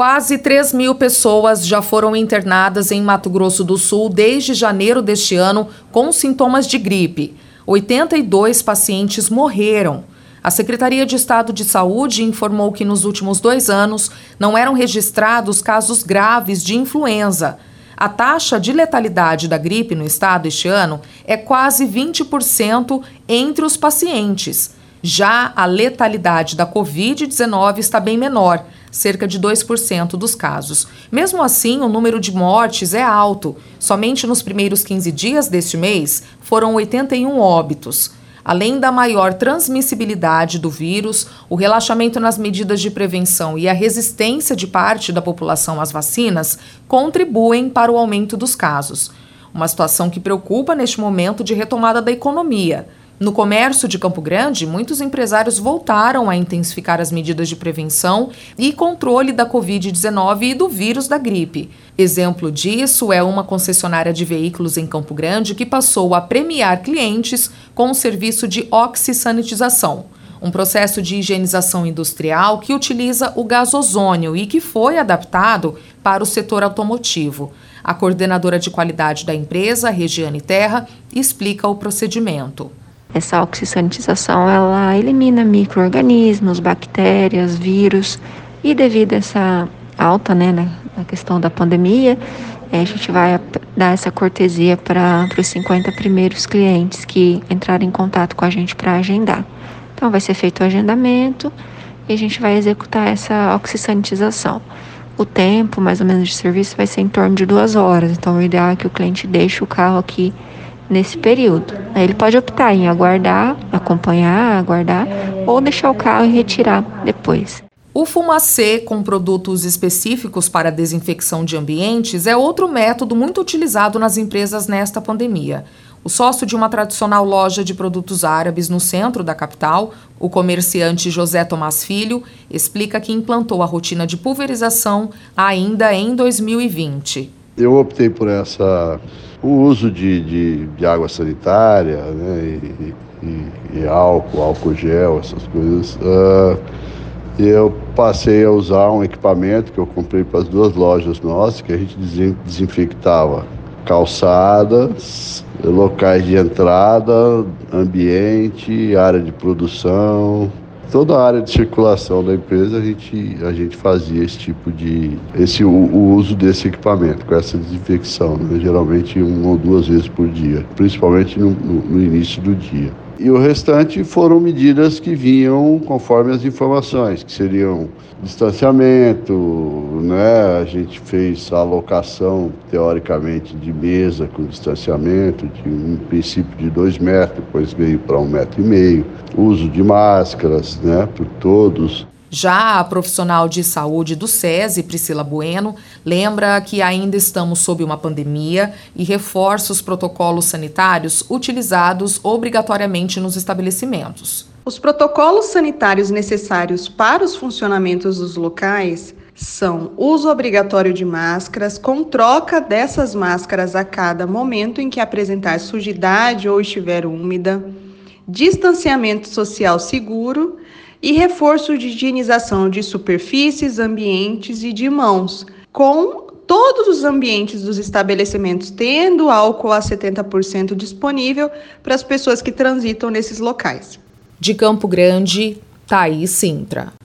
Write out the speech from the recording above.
Quase 3 mil pessoas já foram internadas em Mato Grosso do Sul desde janeiro deste ano com sintomas de gripe. 82 pacientes morreram. A Secretaria de Estado de Saúde informou que nos últimos dois anos não eram registrados casos graves de influenza. A taxa de letalidade da gripe no estado este ano é quase 20% entre os pacientes. Já a letalidade da Covid-19 está bem menor, cerca de 2% dos casos. Mesmo assim, o número de mortes é alto. Somente nos primeiros 15 dias deste mês foram 81 óbitos. Além da maior transmissibilidade do vírus, o relaxamento nas medidas de prevenção e a resistência de parte da população às vacinas contribuem para o aumento dos casos. Uma situação que preocupa neste momento de retomada da economia. No comércio de Campo Grande, muitos empresários voltaram a intensificar as medidas de prevenção e controle da Covid-19 e do vírus da gripe. Exemplo disso é uma concessionária de veículos em Campo Grande que passou a premiar clientes com o serviço de oxisanitização um processo de higienização industrial que utiliza o gás ozônio e que foi adaptado para o setor automotivo. A coordenadora de qualidade da empresa, Regiane Terra, explica o procedimento. Essa oxisanitização ela elimina micro-organismos, bactérias, vírus e devido a essa alta, né, na questão da pandemia, a gente vai dar essa cortesia para os 50 primeiros clientes que entrarem em contato com a gente para agendar. Então vai ser feito o agendamento e a gente vai executar essa oxisanitização. O tempo, mais ou menos, de serviço vai ser em torno de duas horas. Então, o ideal é que o cliente deixe o carro aqui nesse período. Ele pode optar em aguardar, acompanhar, aguardar ou deixar o carro e retirar depois. O fumacê com produtos específicos para desinfecção de ambientes é outro método muito utilizado nas empresas nesta pandemia. O sócio de uma tradicional loja de produtos árabes no centro da capital, o comerciante José Tomás Filho, explica que implantou a rotina de pulverização ainda em 2020. Eu optei por essa o uso de, de, de água sanitária né, e, e, e, álcool, álcool gel, essas coisas. Uh, eu passei a usar um equipamento que eu comprei para as duas lojas nossas, que a gente desinfectava calçadas, locais de entrada, ambiente, área de produção, toda a área de circulação da empresa a gente, a gente fazia esse tipo de esse o, o uso desse equipamento com essa desinfecção, né? geralmente uma ou duas vezes por dia, principalmente no, no, no início do dia. E o restante foram medidas que vinham conforme as informações, que seriam distanciamento, né? A gente fez a alocação, teoricamente, de mesa com distanciamento, de um princípio de dois metros, depois veio para um metro e meio, uso de máscaras, né, por todos. Já a profissional de saúde do SESI, Priscila Bueno, lembra que ainda estamos sob uma pandemia e reforça os protocolos sanitários utilizados obrigatoriamente nos estabelecimentos. Os protocolos sanitários necessários para os funcionamentos dos locais são uso obrigatório de máscaras, com troca dessas máscaras a cada momento em que apresentar sujidade ou estiver úmida, distanciamento social seguro e reforço de higienização de superfícies, ambientes e de mãos, com todos os ambientes dos estabelecimentos tendo álcool a 70% disponível para as pessoas que transitam nesses locais. De Campo Grande, Thaís Sintra.